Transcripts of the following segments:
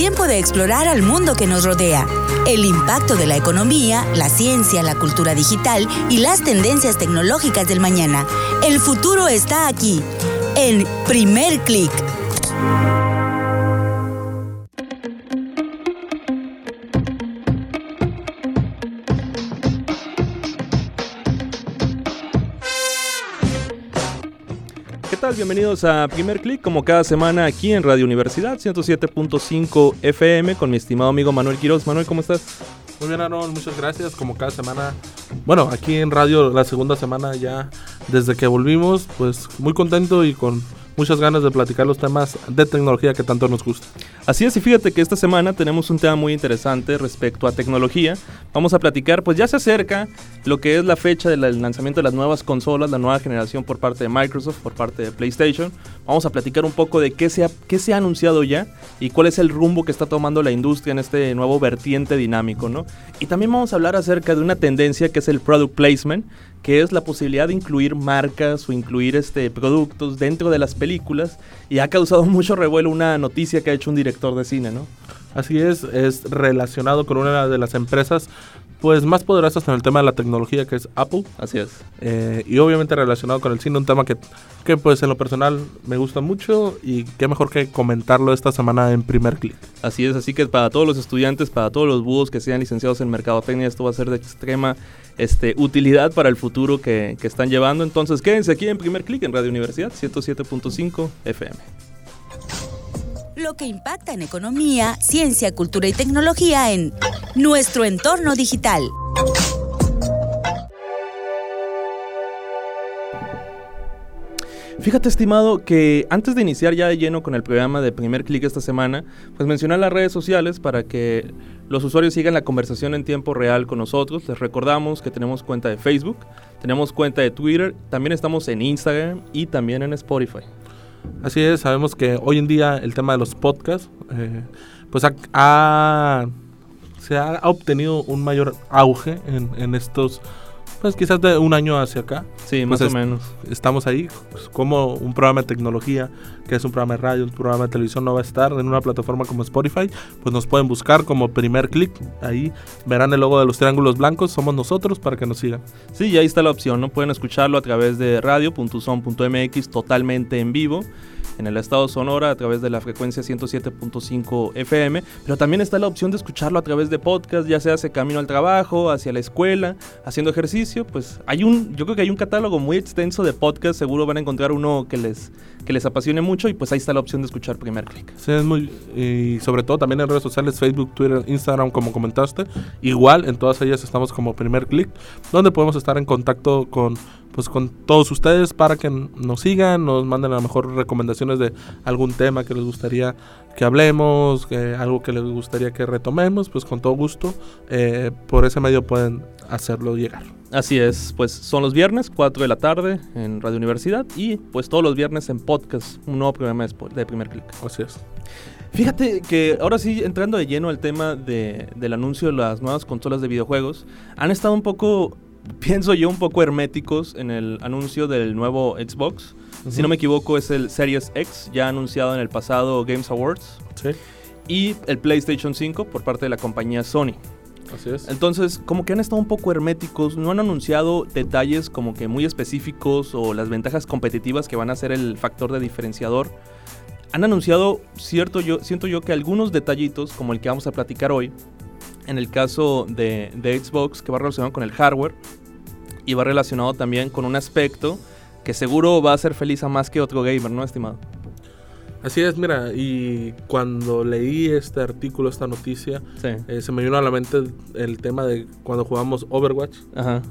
tiempo de explorar al mundo que nos rodea, el impacto de la economía, la ciencia, la cultura digital y las tendencias tecnológicas del mañana. El futuro está aquí, en primer clic. Bienvenidos a Primer Click, como cada semana aquí en Radio Universidad 107.5 FM con mi estimado amigo Manuel Quiroz. Manuel, ¿cómo estás? Muy bien, Aaron, muchas gracias. Como cada semana, bueno, aquí en radio la segunda semana ya desde que volvimos, pues muy contento y con muchas ganas de platicar los temas de tecnología que tanto nos gusta. Así es, y fíjate que esta semana tenemos un tema muy interesante respecto a tecnología. Vamos a platicar, pues ya se acerca lo que es la fecha del lanzamiento de las nuevas consolas, la nueva generación por parte de Microsoft, por parte de PlayStation. Vamos a platicar un poco de qué se ha, qué se ha anunciado ya y cuál es el rumbo que está tomando la industria en este nuevo vertiente dinámico, ¿no? Y también vamos a hablar acerca de una tendencia que es el product placement, que es la posibilidad de incluir marcas o incluir este, productos dentro de las películas y ha causado mucho revuelo una noticia que ha hecho un director de cine, ¿no? Así es, es relacionado con una de las empresas pues más poderosas en el tema de la tecnología que es Apple. Así es. Eh, y obviamente relacionado con el cine, un tema que, que pues en lo personal me gusta mucho y qué mejor que comentarlo esta semana en primer clic. Así es, así que para todos los estudiantes, para todos los búhos que sean licenciados en mercadotecnia, esto va a ser de extrema este, utilidad para el futuro que, que están llevando. Entonces quédense aquí en primer clic en Radio Universidad 107.5 FM. Lo que impacta en economía, ciencia, cultura y tecnología en nuestro entorno digital. Fíjate, estimado, que antes de iniciar ya de lleno con el programa de primer clic esta semana, pues mencionar las redes sociales para que los usuarios sigan la conversación en tiempo real con nosotros. Les recordamos que tenemos cuenta de Facebook, tenemos cuenta de Twitter, también estamos en Instagram y también en Spotify. Así es, sabemos que hoy en día el tema de los podcasts, eh, pues ha, se ha obtenido un mayor auge en, en estos pues quizás de un año hacia acá. Sí, más pues o menos. Estamos ahí, pues, como un programa de tecnología, que es un programa de radio, un programa de televisión, no va a estar en una plataforma como Spotify, pues nos pueden buscar como primer clic. Ahí verán el logo de los triángulos blancos, somos nosotros para que nos sigan. Sí, y ahí está la opción, ¿no? Pueden escucharlo a través de radio.son.mx totalmente en vivo en el estado Sonora a través de la frecuencia 107.5 FM, pero también está la opción de escucharlo a través de podcast, ya sea hacia camino al trabajo, hacia la escuela, haciendo ejercicio, pues hay un, yo creo que hay un catálogo muy extenso de podcast, seguro van a encontrar uno que les, que les apasione mucho y pues ahí está la opción de escuchar primer clic. Sí, es muy, y sobre todo también en redes sociales, Facebook, Twitter, Instagram, como comentaste, igual en todas ellas estamos como primer clic, donde podemos estar en contacto con pues con todos ustedes para que nos sigan, nos manden a lo mejor recomendaciones de algún tema que les gustaría que hablemos, algo que les gustaría que retomemos, pues con todo gusto eh, por ese medio pueden hacerlo llegar. Así es, pues son los viernes, 4 de la tarde en Radio Universidad y pues todos los viernes en podcast, un nuevo programa de primer clic. Así es. Fíjate que ahora sí, entrando de lleno al tema de, del anuncio de las nuevas consolas de videojuegos, han estado un poco pienso yo, un poco herméticos en el anuncio del nuevo Xbox. Si no me equivoco, es el Series X, ya anunciado en el pasado Games Awards. Sí. Y el PlayStation 5 por parte de la compañía Sony. Así es. Entonces, como que han estado un poco herméticos, no han anunciado detalles como que muy específicos o las ventajas competitivas que van a ser el factor de diferenciador. Han anunciado, cierto yo, siento yo que algunos detallitos, como el que vamos a platicar hoy, en el caso de, de, Xbox, que va relacionado con el hardware y va relacionado también con un aspecto que seguro va a hacer feliz a más que otro gamer, ¿no, estimado? Así es, mira, y cuando leí este artículo, esta noticia, sí. eh, se me vino a la mente el, el, tema de cuando jugamos Overwatch Ajá.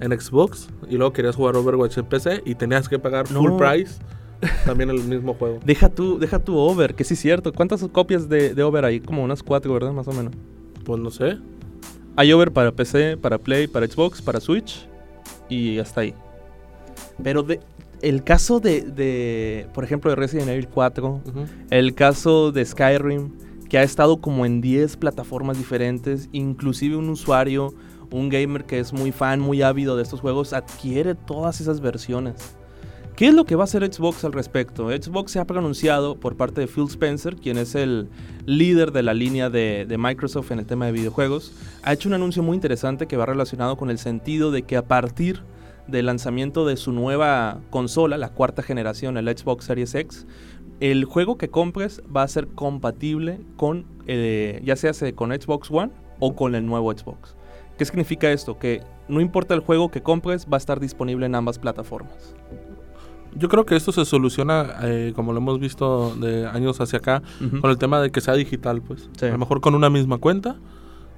en Xbox y luego querías jugar Overwatch en PC y tenías que pagar full price también el mismo juego. Deja tu, deja tu Over, que sí es cierto. ¿Cuántas copias de, de Over hay? Como unas cuatro, ¿verdad? Más o menos. Pues no sé. Hay Over para PC, para Play, para Xbox, para Switch y hasta ahí. Pero de, el caso de, de, por ejemplo, de Resident Evil 4, Uh -huh. el caso de Skyrim, que ha estado como en 10 plataformas diferentes, inclusive un usuario, un gamer que es muy fan, muy ávido de estos juegos, adquiere todas esas versiones. ¿Qué es lo que va a hacer Xbox al respecto? Xbox se ha pronunciado por parte de Phil Spencer, quien es el líder de la línea de, Microsoft en el tema de videojuegos. Ha hecho un anuncio muy interesante que va relacionado con el sentido de que a partir del lanzamiento de su nueva consola, la cuarta generación, el Xbox Series X, el juego que compres va a ser compatible con, eh, ya sea con Xbox One o con el nuevo Xbox. ¿Qué significa esto? Que no importa el juego que compres, va a estar disponible en ambas plataformas. Yo creo que esto se soluciona, eh, como lo hemos visto de años hacia acá, con el tema de que sea digital, pues. A lo mejor con una misma cuenta.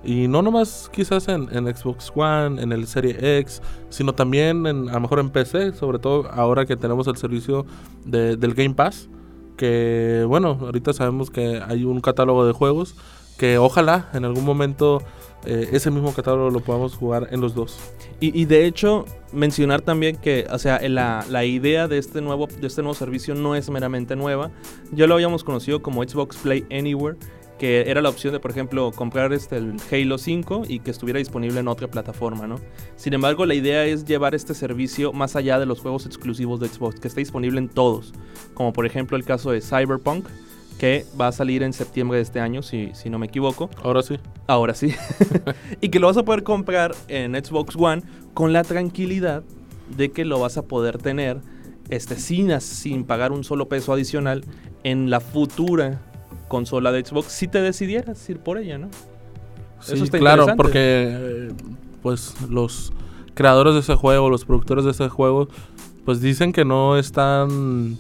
Y no nomás quizás en, Xbox One, en el Serie X, sino también en, a lo mejor en PC, sobre todo ahora que tenemos el servicio del Game Pass. Que bueno, ahorita sabemos que hay un catálogo de juegos que ojalá en algún momento eh, ese mismo catálogo lo podamos jugar en los dos. Y, de hecho, mencionar también que, o sea, la, la, idea de este, nuevo, de este nuevo servicio no es meramente nueva. Ya lo habíamos conocido como Xbox Play Anywhere, que era la opción de, por ejemplo, comprar este, el Halo 5 y que estuviera disponible en otra plataforma, ¿no? Sin embargo, la idea es llevar este servicio más allá de los juegos exclusivos de Xbox, que esté disponible en todos, como por ejemplo el caso de Cyberpunk, que va a salir en septiembre de este año, si, si no me equivoco. Ahora sí. Ahora sí. y que lo vas a poder comprar en Xbox One con la tranquilidad de que lo vas a poder tener este, sin, sin pagar un solo peso adicional en la futura consola de Xbox si te decidieras ir por ella, ¿no? Sí, Eso está claro, porque pues los creadores de ese juego, los productores de ese juego, pues dicen que no están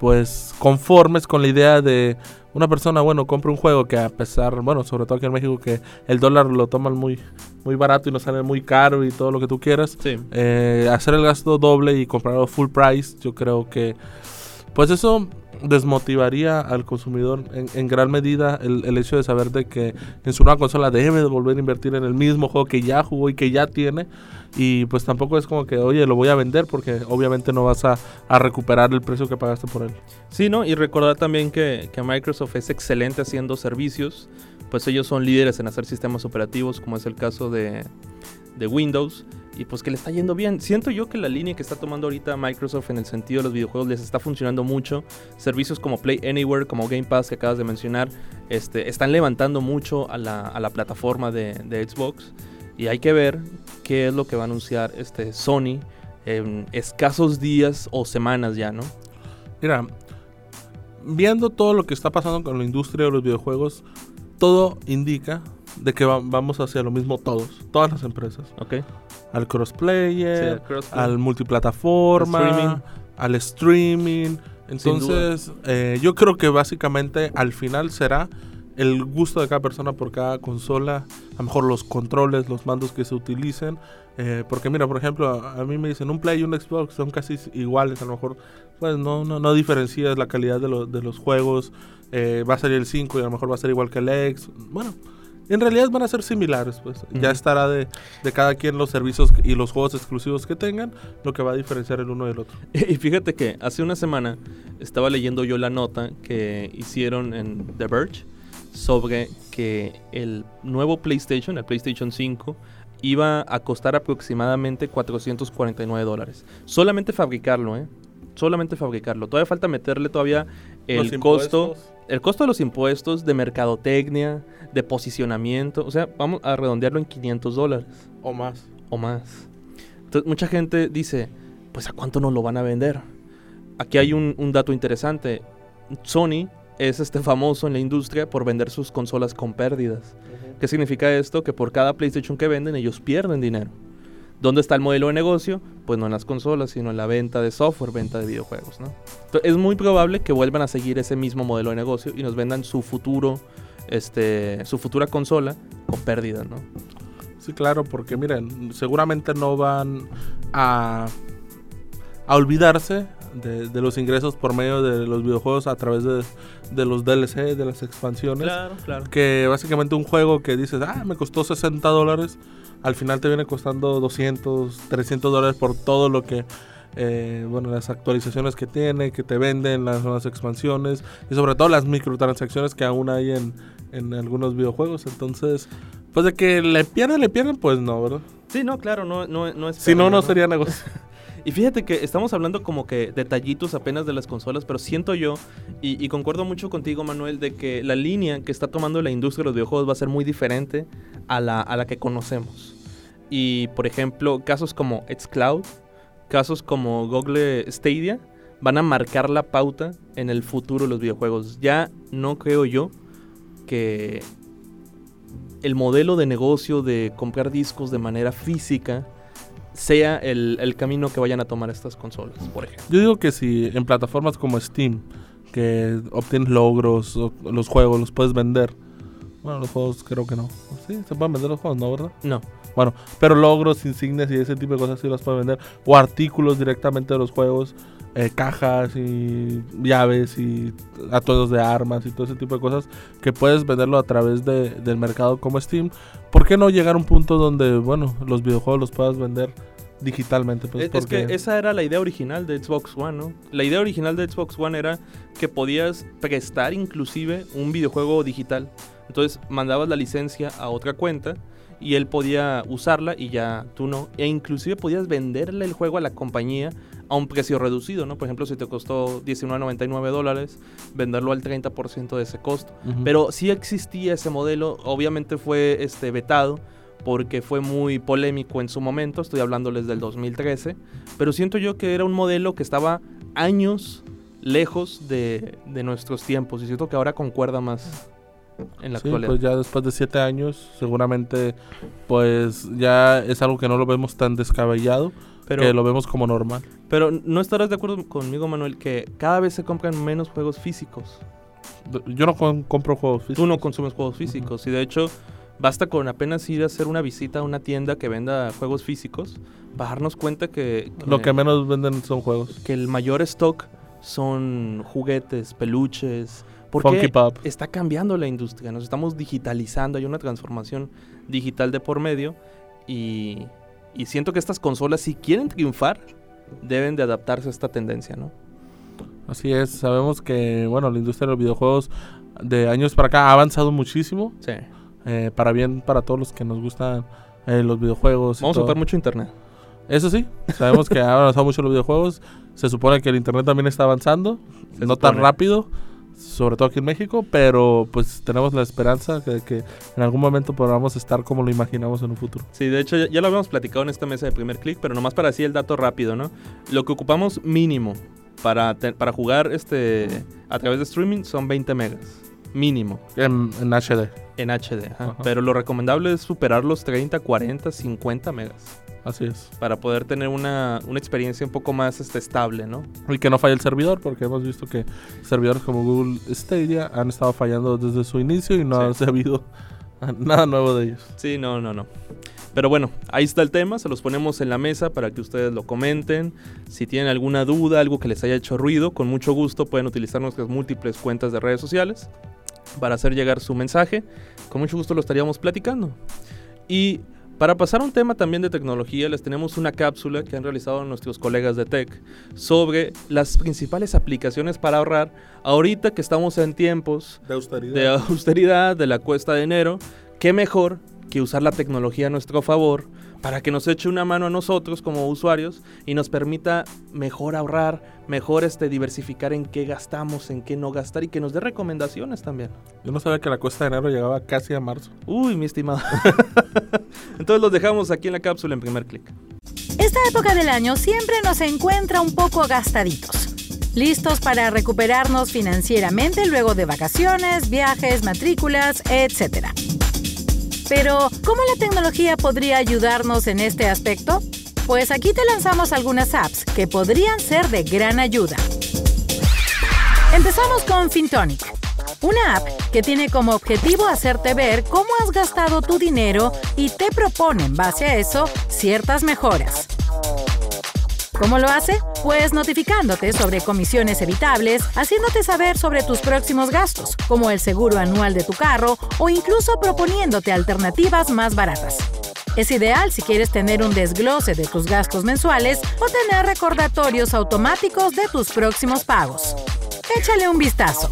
pues conformes con la idea de una persona, bueno, compra un juego que a pesar, bueno, sobre todo aquí en México, que el dólar lo toman muy, muy barato y no sale muy caro y todo lo que tú quieras, eh, hacer el gasto doble y comprarlo full price, yo creo que, pues eso desmotivaría al consumidor en, gran medida el, hecho de saber de que en su nueva consola debe de volver a invertir en el mismo juego que ya jugó y que ya tiene y pues tampoco es como que oye lo voy a vender porque obviamente no vas a, recuperar el precio que pagaste por él. Sí, ¿no? Y recordar también que, que Microsoft es excelente haciendo servicios, pues ellos son líderes en hacer sistemas operativos como es el caso de, de Windows y pues que le está yendo bien. Siento yo que la línea que está tomando ahorita Microsoft en el sentido de los videojuegos les está funcionando mucho. Servicios como Play Anywhere, como Game Pass que acabas de mencionar, este, están levantando mucho a la, a la plataforma de, de, Xbox. Y hay que ver qué es lo que va a anunciar este Sony en escasos días o semanas ya, ¿no? Mira, viendo todo lo que está pasando con la industria de los videojuegos, todo indica de que vamos hacia lo mismo todos, todas las empresas. Ok. Al crossplayer, al multiplataforma, al streaming. Entonces, eh, yo creo que básicamente al final será el gusto de cada persona por cada consola, a lo mejor los controles, los mandos que se utilicen. Eh, porque mira, por ejemplo, a, mí me dicen un Play y un Xbox son casi iguales, a lo mejor pues no, no, no diferencias la calidad de, de los juegos. Eh, va a salir el 5 y a lo mejor va a ser igual que el X. Bueno, en realidad van a ser similares, pues. Ya estará de, cada quien los servicios y los juegos exclusivos que tengan, lo que va a diferenciar el uno del otro. Y fíjate que hace una semana estaba leyendo yo la nota que hicieron en The Verge sobre que el nuevo PlayStation, el PlayStation 5, iba a costar aproximadamente 449 dólares. Solamente fabricarlo, ¿eh? Solamente fabricarlo. Todavía falta meterle todavía el costo el costo de los impuestos, de mercadotecnia, de posicionamiento, o sea, vamos a redondearlo en 500 dólares. O más. O más. Entonces, mucha gente dice, pues ¿a cuánto nos lo van a vender? Aquí hay un, dato interesante. Sony es este famoso en la industria por vender sus consolas con pérdidas. ¿Qué significa esto? Que por cada PlayStation que venden ellos pierden dinero. ¿Dónde está el modelo de negocio? Pues no en las consolas, sino en la venta de software, venta de videojuegos, ¿no? Entonces, es muy probable que vuelvan a seguir ese mismo modelo de negocio y nos vendan su futuro, este, su futura consola con pérdidas, ¿no? Sí, claro, porque miren, seguramente no van a, a olvidarse de, los ingresos por medio de los videojuegos a través de, de, los DLC, de las expansiones. Claro, claro. Que básicamente un juego que dices, ah, me costó 60 dólares al final te viene costando 200, 300 dólares por todo lo que, eh, bueno, las actualizaciones que tiene, que te venden, las nuevas expansiones y sobre todo las microtransacciones que aún hay en, en algunos videojuegos. Entonces, pues de que le pierden, le pierden, pues no, ¿verdad? Sí, no, claro, no, no, no es... Si no, no sería negocio. Y fíjate que estamos hablando como que detallitos apenas de las consolas, pero siento yo, y, concuerdo mucho contigo Manuel, de que la línea que está tomando la industria de los videojuegos va a ser muy diferente a la, a la que conocemos. Y por ejemplo, casos como Xcloud, casos como Google Stadia, van a marcar la pauta en el futuro de los videojuegos. Ya no creo yo que el modelo de negocio de comprar discos de manera física sea el, camino que vayan a tomar estas consolas, por ejemplo. Yo digo que si en plataformas como Steam, que obtienes logros, los juegos los puedes vender. Bueno, los juegos creo que no. Sí, se pueden vender los juegos, ¿no, verdad? No. Bueno, pero logros, insignias y ese tipo de cosas sí las pueden vender. O artículos directamente de los juegos. Eh, cajas y llaves y atuendos de armas y todo ese tipo de cosas que puedes venderlo a través de, del mercado como Steam. ¿Por qué no llegar a un punto donde, bueno, los videojuegos los puedas vender digitalmente? Pues es, que esa era la idea original de Xbox One, ¿no? La idea original de Xbox One era que podías prestar inclusive un videojuego digital. Entonces mandabas la licencia a otra cuenta y él podía usarla y ya tú no. E inclusive podías venderle el juego a la compañía a un precio reducido, ¿no? Por ejemplo, si te costó 19.99 dólares, venderlo al 30% de ese costo. Pero sí existía ese modelo, obviamente fue este, vetado porque fue muy polémico en su momento, estoy hablándoles del 2013, pero siento yo que era un modelo que estaba años lejos de, de nuestros tiempos y siento que ahora concuerda más en la sí, Pues ya después de siete años, seguramente, pues ya es algo que no lo vemos tan descabellado que lo vemos como normal. Pero no estarás de acuerdo conmigo, Manuel, que cada vez se compran menos juegos físicos. Yo no compro juegos físicos. Tú no consumes juegos físicos. Y de hecho, basta con apenas ir a hacer una visita a una tienda que venda juegos físicos para darnos cuenta que, Lo que menos venden son juegos. Que el mayor stock son juguetes, peluches. Porque está cambiando la industria, nos estamos digitalizando, hay una transformación digital de por medio y y siento que estas consolas, si quieren triunfar, deben de adaptarse a esta tendencia, ¿no? Así es, sabemos que, bueno, la industria de los videojuegos de años para acá ha avanzado muchísimo. Sí. Eh, para bien, para todos los que nos gustan eh, los videojuegos. Vamos a usar mucho internet. Eso sí, sabemos que ha avanzado mucho los videojuegos. Se supone que el internet también está avanzando, no tan rápido sobre todo aquí en México, pero pues tenemos la esperanza de que en algún momento podamos estar como lo imaginamos en un futuro. Sí, de hecho ya, lo habíamos platicado en esta mesa de primer clic, pero nomás para decir el dato rápido, ¿no? Lo que ocupamos mínimo para, para jugar este a través de streaming son 20 megas. Mínimo. En, HD. En HD, pero lo recomendable es superar los 30, 40, 50 megas. Así es. Para poder tener una, experiencia un poco más este, estable, ¿no? Y que no falle el servidor, porque hemos visto que servidores como Google Stadia han estado fallando desde su inicio y no ha sabido nada nuevo de ellos. Sí, no, no, no. Pero bueno, ahí está el tema, se los ponemos en la mesa para que ustedes lo comenten. Si tienen alguna duda, algo que les haya hecho ruido, con mucho gusto pueden utilizar nuestras múltiples cuentas de redes sociales para hacer llegar su mensaje. Con mucho gusto lo estaríamos platicando. Y para pasar a un tema también de tecnología, les tenemos una cápsula que han realizado nuestros colegas de Tech sobre las principales aplicaciones para ahorrar ahorita que estamos en tiempos de austeridad, de, austeridad, de la cuesta de enero. ¿Qué mejor que usar la tecnología a nuestro favor para que nos eche una mano a nosotros como usuarios y nos permita mejor ahorrar, mejor este, diversificar en qué gastamos, en qué no gastar y que nos dé recomendaciones también. Yo no sabía que la cuesta de enero llegaba casi a marzo. Uy, mi estimado. Entonces los dejamos aquí en la cápsula en primer clic. Esta época del año siempre nos encuentra un poco gastaditos. Listos para recuperarnos financieramente luego de vacaciones, viajes, matrículas, etcétera. Pero, ¿cómo la tecnología podría ayudarnos en este aspecto? Pues aquí te lanzamos algunas apps que podrían ser de gran ayuda. Empezamos con Fintonic, una app que tiene como objetivo hacerte ver cómo has gastado tu dinero y te propone en base a eso ciertas mejoras. ¿Cómo lo hace? Pues notificándote sobre comisiones evitables, haciéndote saber sobre tus próximos gastos, como el seguro anual de tu carro o incluso proponiéndote alternativas más baratas. Es ideal si quieres tener un desglose de tus gastos mensuales o tener recordatorios automáticos de tus próximos pagos. Échale un vistazo.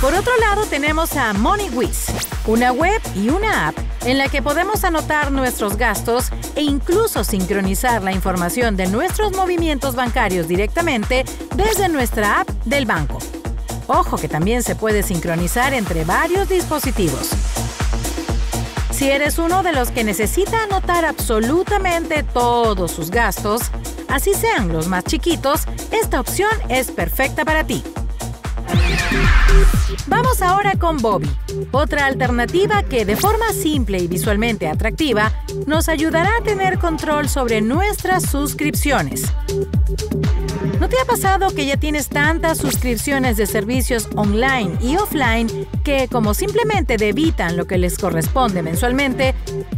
Por otro lado tenemos a MoneyWiz, una web y una app en la que podemos anotar nuestros gastos e incluso sincronizar la información de nuestros movimientos bancarios directamente desde nuestra app del banco. Ojo que también se puede sincronizar entre varios dispositivos. Si eres uno de los que necesita anotar absolutamente todos sus gastos, así sean los más chiquitos, esta opción es perfecta para ti. Vamos ahora con Bobby, otra alternativa que de forma simple y visualmente atractiva nos ayudará a tener control sobre nuestras suscripciones. ¿No te ha pasado que ya tienes tantas suscripciones de servicios online y offline que como simplemente debitan lo que les corresponde mensualmente,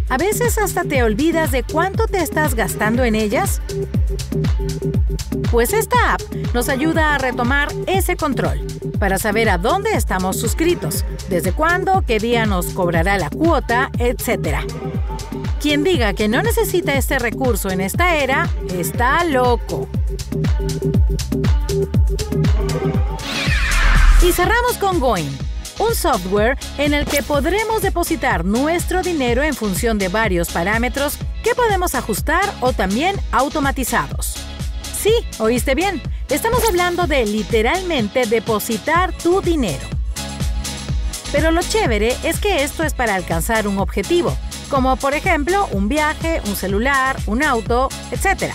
a veces hasta te olvidas de cuánto te estás gastando en ellas? Pues esta app nos ayuda a retomar ese control para saber a dónde estamos suscritos, desde cuándo, qué día nos cobrará la cuota, etc. Quien diga que no necesita este recurso en esta era, está loco. Y cerramos con Going, un software en el que podremos depositar nuestro dinero en función de varios parámetros que podemos ajustar o también automatizados. Sí, oíste bien. Estamos hablando de literalmente depositar tu dinero. Pero lo chévere es que esto es para alcanzar un objetivo, como por ejemplo un viaje, un celular, un auto, etc.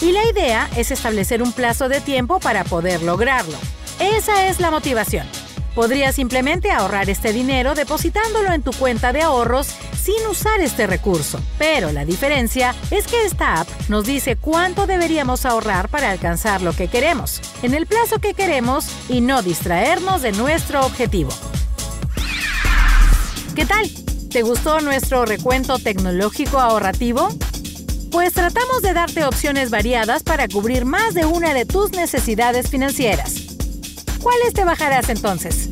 Y la idea es establecer un plazo de tiempo para poder lograrlo. Esa es la motivación. Podrías simplemente ahorrar este dinero depositándolo en tu cuenta de ahorros sin usar este recurso. Pero la diferencia es que esta app nos dice cuánto deberíamos ahorrar para alcanzar lo que queremos, en el plazo que queremos y no distraernos de nuestro objetivo. ¿Qué tal? ¿Te gustó nuestro recuento tecnológico ahorrativo? Pues tratamos de darte opciones variadas para cubrir más de una de tus necesidades financieras. ¿Cuáles te bajarás entonces?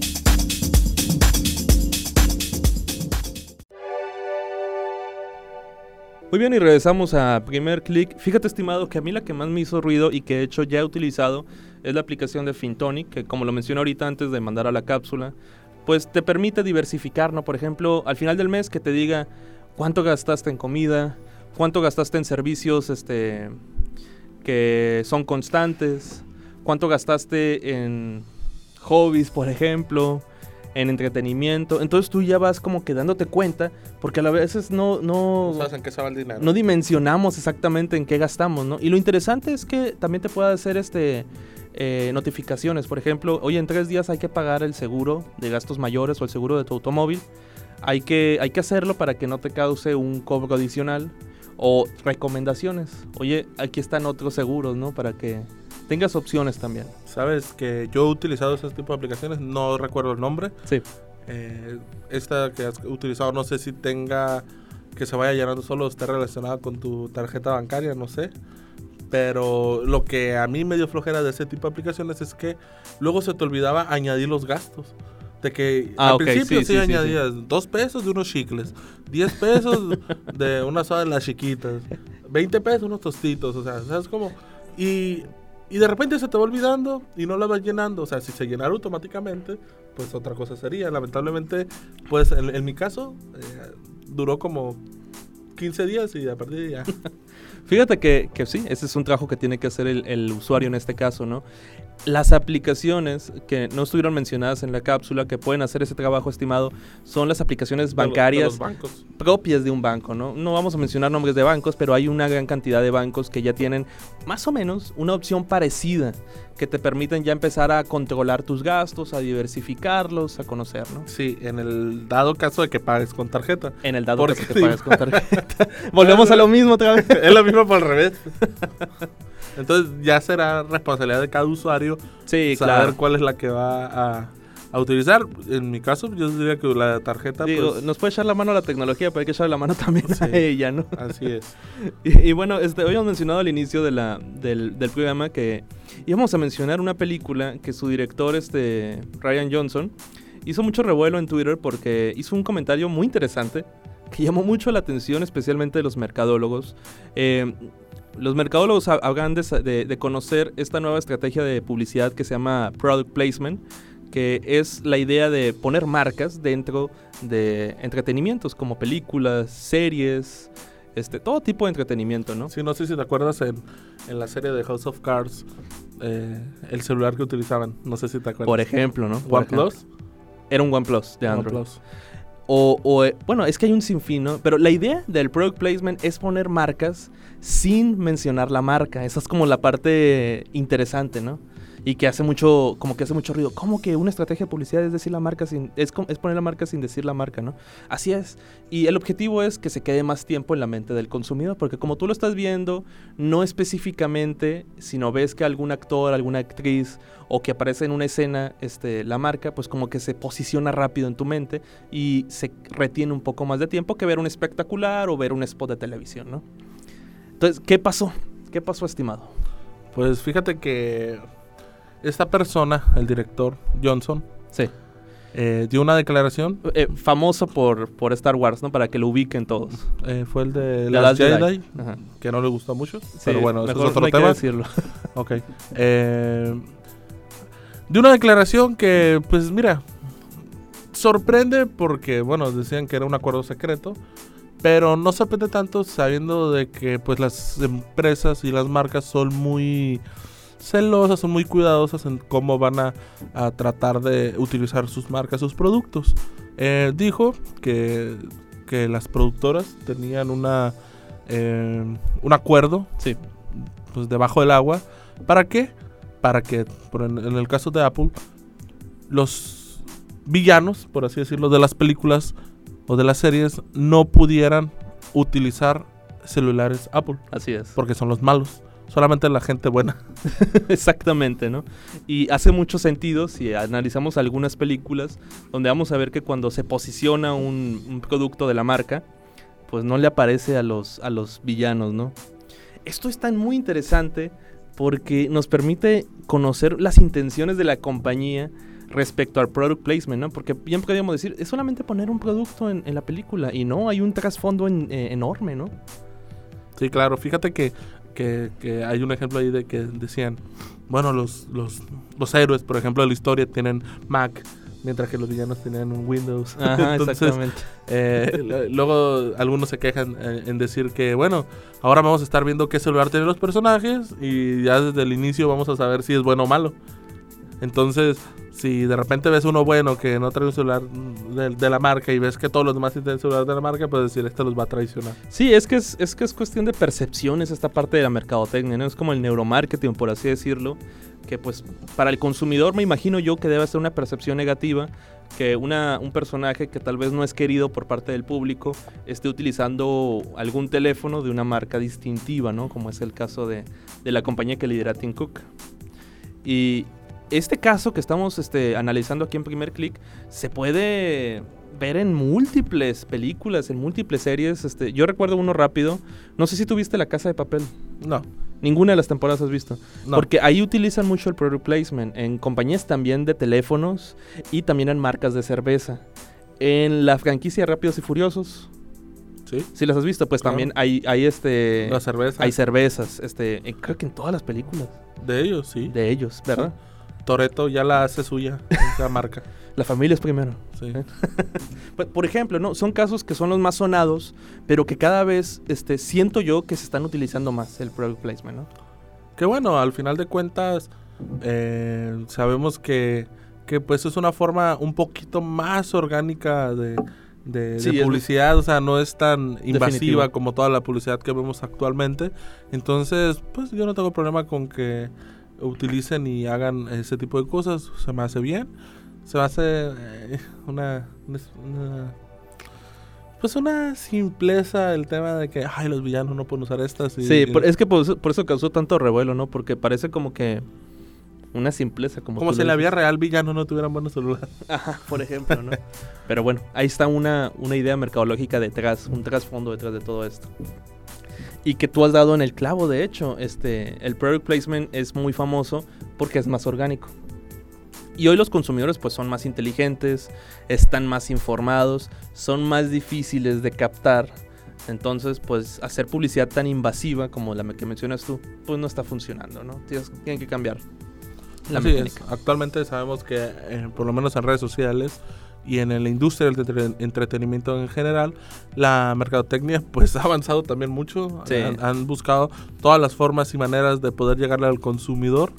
Muy bien, y regresamos a primer clic. Fíjate, estimado, que a mí la que más me hizo ruido y que de hecho ya he utilizado es la aplicación de Fintonic, que como lo mencioné ahorita antes de mandar a la cápsula, pues te permite diversificar, ¿no? Por ejemplo, al final del mes que te diga cuánto gastaste en comida, cuánto gastaste en servicios este, que son constantes, cuánto gastaste en hobbies, por ejemplo, en entretenimiento. Entonces tú ya vas como que dándote cuenta, porque a veces no, no, en qué se va el dinero. no dimensionamos exactamente en qué gastamos, ¿no? Y lo interesante es que también te pueda hacer este eh, notificaciones. Por ejemplo, oye, en tres días hay que pagar el seguro de gastos mayores o el seguro de tu automóvil. Hay que, hay que hacerlo para que no te cause un cobro adicional. O recomendaciones. Oye, aquí están otros seguros, ¿no? Para que tengas opciones también. Sabes que yo he utilizado ese tipo de aplicaciones, no recuerdo el nombre. Sí. Eh, esta que has utilizado, no sé si tenga que se vaya llenando solo, esté relacionada con tu tarjeta bancaria, no sé. Pero lo que a mí me dio flojera de ese tipo de aplicaciones es que luego se te olvidaba añadir los gastos. De que Ah, al ok, principio sí, sí, sí, sí, añadías dos pesos de unos chicles, 10 pesos de unas soda de las chiquitas, 20 pesos unos tostitos, o sea, ¿sabes cómo? Y, y de repente se te va olvidando y no la vas llenando. O sea, si se llenara automáticamente, pues otra cosa sería. Lamentablemente, pues en, en mi caso, eh, duró como 15 días y a partir de ya. Fíjate que, que sí, ese es un trabajo que tiene que hacer el, el usuario en este caso, ¿no? Las aplicaciones que no estuvieron mencionadas en la cápsula que pueden hacer ese trabajo estimado son las aplicaciones De de bancarias los propias de un banco, ¿no? No vamos a mencionar nombres de bancos, pero hay una gran cantidad de bancos que ya tienen más o menos una opción parecida que te permiten ya empezar a controlar tus gastos, a diversificarlos, a conocer, ¿no? Sí, en el dado caso de que pagues con tarjeta. En el dado caso que sí. pagues con tarjeta. Volvemos a lo mismo otra vez. es lo mismo por el revés. Entonces ya será responsabilidad de cada usuario Sí, saber claro. cuál es la que va a, a utilizar. En mi caso, yo diría que la tarjeta, Digo, pues, nos puede echar la mano a la tecnología, pero hay que echar la mano también Sí. a ella, ¿no? así es. Y, y bueno, este, habíamos mencionado al inicio de la, del, del programa que íbamos a mencionar una película que su director, este, Ryan Johnson, hizo mucho revuelo en Twitter porque hizo un comentario muy interesante que llamó mucho la atención, especialmente de los mercadólogos. Eh, los mercadólogos ha- habrán de, sa- de- de conocer esta nueva estrategia de publicidad que se llama Product Placement, que es la idea de poner marcas dentro de entretenimientos como películas, series, este, todo tipo de entretenimiento, ¿no? Sí, no sé si te acuerdas en, en la serie de House of Cards, eh, el celular que utilizaban. No sé si te acuerdas. Por ejemplo, ¿no? OnePlus. Era un OnePlus de Android. OnePlus. O, eh, bueno, es que hay un sinfín, ¿no? Pero la idea del product placement es poner marcas sin mencionar la marca. Esa es como la parte interesante, ¿no? Y que hace mucho, como que hace mucho ruido. ¿Cómo que una estrategia de publicidad es decir la marca sin, es, es poner la marca sin decir la marca, ¿no? Así es. Y el objetivo es que se quede más tiempo en la mente del consumidor, porque como tú lo estás viendo, no específicamente, sino ves que algún actor, alguna actriz o que aparece en una escena este, la marca, pues como que se posiciona rápido en tu mente y se retiene un poco más de tiempo que ver un espectacular o ver un spot de televisión, ¿no? Entonces, ¿qué pasó? ¿Qué pasó, estimado? Pues fíjate que esta persona, el director Johnson, Sí. eh, dio una declaración. Eh, famoso por, por Star Wars, ¿no? Para que lo ubiquen todos. eh, fue el de Last Last Jedi, que no le gustó mucho. Sí, pero bueno, eso mejor es otro no tema. decirlo. Ok. Eh, de una declaración que, pues mira, sorprende porque, bueno, decían que era un acuerdo secreto, pero no sorprende tanto sabiendo de que, pues, las empresas y las marcas son muy celosas, son muy cuidadosas en cómo van a, a tratar de utilizar sus marcas, sus productos. Eh, dijo que, que las productoras tenían una, eh, un acuerdo Sí. pues debajo del agua. ¿Para qué? Para que, por en, en el caso de Apple, los villanos, por así decirlo, de las películas o de las series no pudieran utilizar celulares Apple, Así es. porque son los malos. Solamente la gente buena. Exactamente, ¿no? Y hace mucho sentido si analizamos algunas películas donde vamos a ver que cuando se posiciona un, un producto de la marca, pues no le aparece a los, a los villanos, ¿no? Esto es tan muy interesante porque nos permite conocer las intenciones de la compañía respecto al product placement, ¿no? Porque bien podríamos decir, es solamente poner un producto en, en la película y no, hay un trasfondo en- eh, enorme, ¿no? Sí, claro. Fíjate que, que, que hay un ejemplo ahí de que decían, bueno, los, los, los héroes, por ejemplo, de la historia tienen Mac, mientras que los villanos tenían un Windows. Ajá, Entonces, exactamente. Eh, luego algunos se quejan eh, en decir que, bueno, ahora vamos a estar viendo qué celular tienen los personajes y ya desde el inicio vamos a saber si es bueno o malo. Entonces, si de repente ves uno bueno que no trae un celular de, de la marca y ves que todos los demás tienen celular de la marca, pues decir, este los va a traicionar. Sí, es que es, es que es cuestión de percepciones esta parte de la mercadotecnia, ¿no? Es como el neuromarketing, por así decirlo, que pues para el consumidor me imagino yo que debe ser una percepción negativa que una, un personaje que tal vez no es querido por parte del público esté utilizando algún teléfono de una marca distintiva, ¿no? Como es el caso de, de la compañía que lidera Tim Cook. Y este caso que estamos este, analizando aquí en Primer Click se puede ver en múltiples películas, en múltiples series. Este, yo recuerdo uno rápido. No sé si tuviste La Casa de Papel. No, Ninguna de las temporadas has visto. no. Porque ahí utilizan mucho el product placement. En compañías también de teléfonos y también en marcas de cerveza. En la franquicia Rápidos y Furiosos, ¿Sí? si las has visto, pues Claro. también hay, hay este... La cerveza. Hay cervezas, este, creo que en todas las películas de ellos, sí. de ellos, ¿verdad? Toreto ya la hace suya, esa marca. La familia es primero. Sí. ¿Eh? Por- Por ejemplo, ¿no? Son casos que son los más sonados, pero que cada vez este, siento yo que se están utilizando más el product placement, ¿no? Que bueno, al final de cuentas, eh, sabemos que, que pues es una forma un poquito más orgánica de, de- Sí, publicidad, o sea, no es tan invasiva Definitivo. como toda la publicidad que vemos actualmente. Entonces, pues yo no tengo problema con que utilicen y hagan ese tipo de cosas, se me hace bien. Se me hace eh, una, una- Pues una simpleza el tema de que, ay, los villanos no pueden usar estas. y- Sí, por- es que por eso, por eso causó tanto revuelo, ¿no? Porque parece como que una simpleza, como Como si en la vida real villanos no tuvieran buenos celulares. Ajá, por ejemplo, ¿no? Pero bueno, ahí está una, una idea mercadológica detrás, un trasfondo detrás de todo esto. Y que tú has dado en el clavo, de hecho, este, el product placement es muy famoso porque es más orgánico. Y hoy los consumidores pues son más inteligentes, están más informados, son más difíciles de captar. Entonces, pues hacer publicidad tan invasiva como la que mencionas tú, pues no está funcionando, ¿no? Tienes- tienen que cambiar la Así es. mecánica. Actualmente sabemos que, eh, por lo menos en redes sociales, y en la industria del entretenimiento en general, la mercadotecnia pues ha avanzado también mucho. Han, buscado todas las formas y maneras de poder llegarle al consumidor.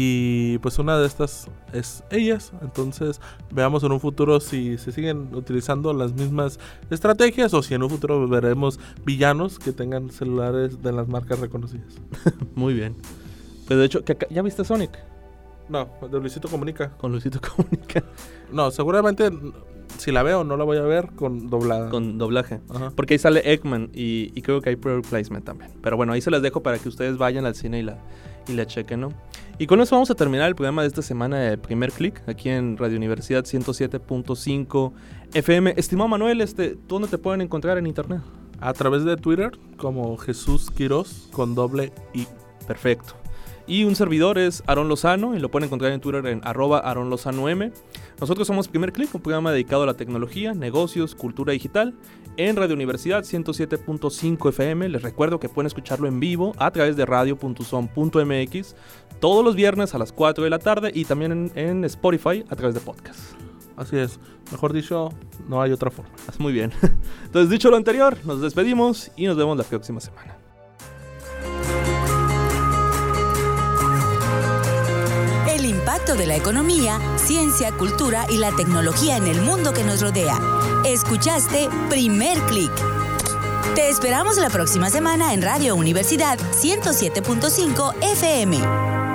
Y pues una de estas es ellas. Entonces veamos en un futuro si se siguen utilizando las mismas estrategias o si en un futuro veremos villanos que tengan celulares de las marcas reconocidas. Muy bien. Pues de hecho, ¿ya viste Sonic? No, de Luisito Comunica. Con Luisito Comunica. No, seguramente si la veo no la voy a ver con doblada. Con doblaje. Porque ahí sale Eggman y, creo que hay product placement también. Pero bueno, ahí se las dejo para que ustedes vayan al cine y la, y la chequen, ¿no? Y con eso vamos a terminar el programa de esta semana de Primer Click, aquí en Radio Universidad 107.5 FM. Estimado Manuel, este, ¿dónde te pueden encontrar en internet? A través de Twitter, como Jesús Quiroz, con doble I. Perfecto. Y un servidor es Aaron Lozano y lo pueden encontrar en Twitter en arroba Aaron Lozano M. Nosotros somos Primer Click, un programa dedicado a la tecnología, negocios, cultura digital en Radio Universidad 107.5 FM. Les recuerdo que pueden escucharlo en vivo a través de radio.som.mx todos los viernes a las 4 de la tarde y también en, en Spotify a través de podcast. Así es. Mejor dicho, no hay otra forma. Muy bien. Entonces, dicho lo anterior, nos despedimos y nos vemos la próxima semana. Impacto de la economía, ciencia, cultura y la tecnología en el mundo que nos rodea. Escuchaste Primer Click. Te esperamos la próxima semana en Radio Universidad 107.5 FM.